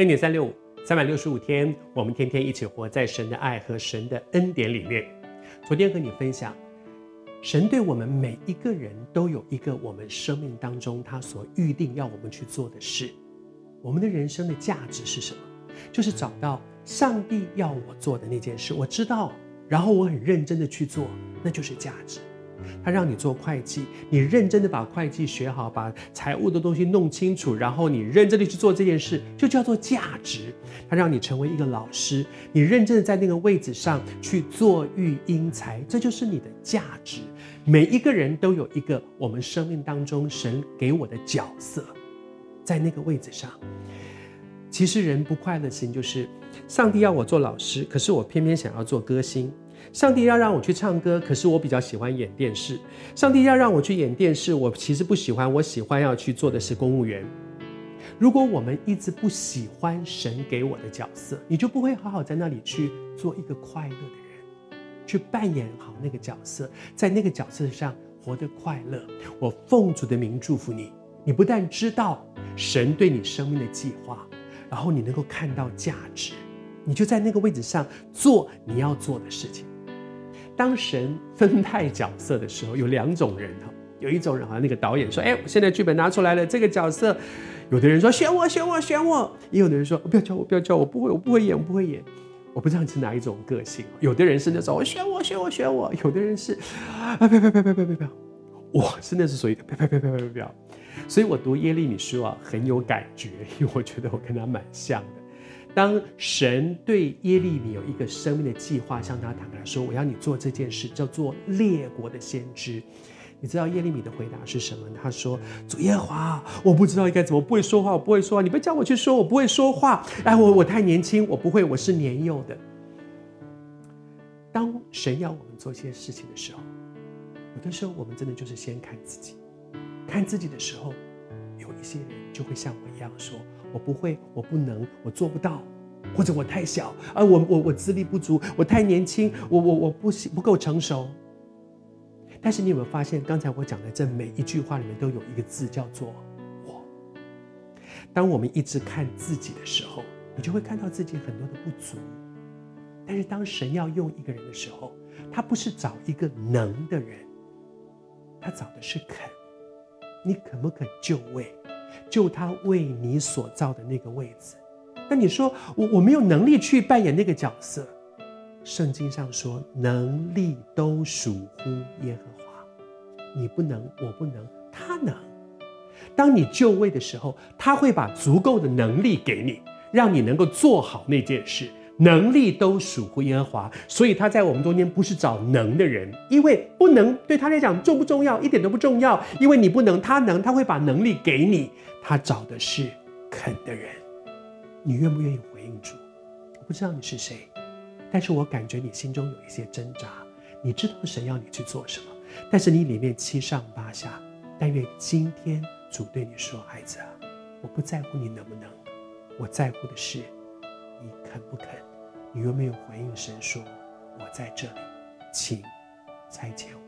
恩典三六五，三百六十五天，我们天天一起活在神的爱和神的恩典里面。昨天和你分享，神对我们每一个人都有一个我们生命当中他所预定要我们去做的事。我们的人生的价值是什么？就是找到上帝要我做的那件事，我知道，然后我很认真的去做，那就是价值。他让你做会计，你认真的把会计学好，把财务的东西弄清楚，然后你认真的去做这件事，就叫做价值。他让你成为一个老师，你认真的在那个位置上去做育英才，这就是你的价值。每一个人都有一个我们生命当中神给我的角色，在那个位置上。其实人不快乐的心就是，上帝要我做老师，可是我偏偏想要做歌星。上帝要让我去唱歌，可是我比较喜欢演电视。上帝要让我去演电视，我其实不喜欢，我喜欢要去做的是公务员。如果我们一直不喜欢神给我的角色，你就不会好好在那里去做一个快乐的人，去扮演好那个角色，在那个角色上活得快乐。我奉主的名祝福你，你不但知道神对你生命的计划，然后你能够看到价值，你就在那个位置上做你要做的事情。当神分派角色的时候，有两种人哈，有一种人好像那个导演说：“哎，我现在剧本拿出来了，这个角色，有的人说选我，选我，选我；也有的人说不要叫我，不要叫我，不会，我不会演，我不会演。我不知道你是哪一种个性。有的人是那种我选我，选我，选我；有的人是啊，不要，不要，不要，不要，不要，我真的是属于不要，不要，不要，不要，不要。所以我读耶利米书啊，很有感觉，因为我觉得我跟他蛮像的。”当神对耶利米有一个生命的计划，向他坦白说：“我要你做这件事，叫做列国的先知。”你知道耶利米的回答是什么？他说：“主耶和华，我不知道应该怎么，不会说话，我不会说话。你不叫我去说，我不会说话。哎，我我太年轻，我不会，我是年幼的。”当神要我们做一些事情的时候，有的时候我们真的就是先看自己，看自己的时候，有一些人就会像我一样说。我不会，我不能，我做不到，或者我太小，啊，我我我资历不足，我太年轻，我我我不不够成熟。但是你有没有发现，刚才我讲的这每一句话里面都有一个字叫做“我”。当我们一直看自己的时候，你就会看到自己很多的不足。但是当神要用一个人的时候，他不是找一个能的人，他找的是肯。你肯不肯就位？就他为你所造的那个位置，那你说我我没有能力去扮演那个角色。圣经上说，能力都属乎耶和华，你不能，我不能，他能。当你就位的时候，他会把足够的能力给你，让你能够做好那件事。能力都属乎耶和华，所以他在我们中间不是找能的人，因为不能对他来讲重不重要，一点都不重要，因为你不能，他能，他会把能力给你。他找的是肯的人，你愿不愿意回应主？我不知道你是谁，但是我感觉你心中有一些挣扎，你知道神要你去做什么，但是你里面七上八下。但愿今天主对你说：“孩子，我不在乎你能不能，我在乎的是你肯不肯。”你有没有回应神说：“我在这里，请差遣我。”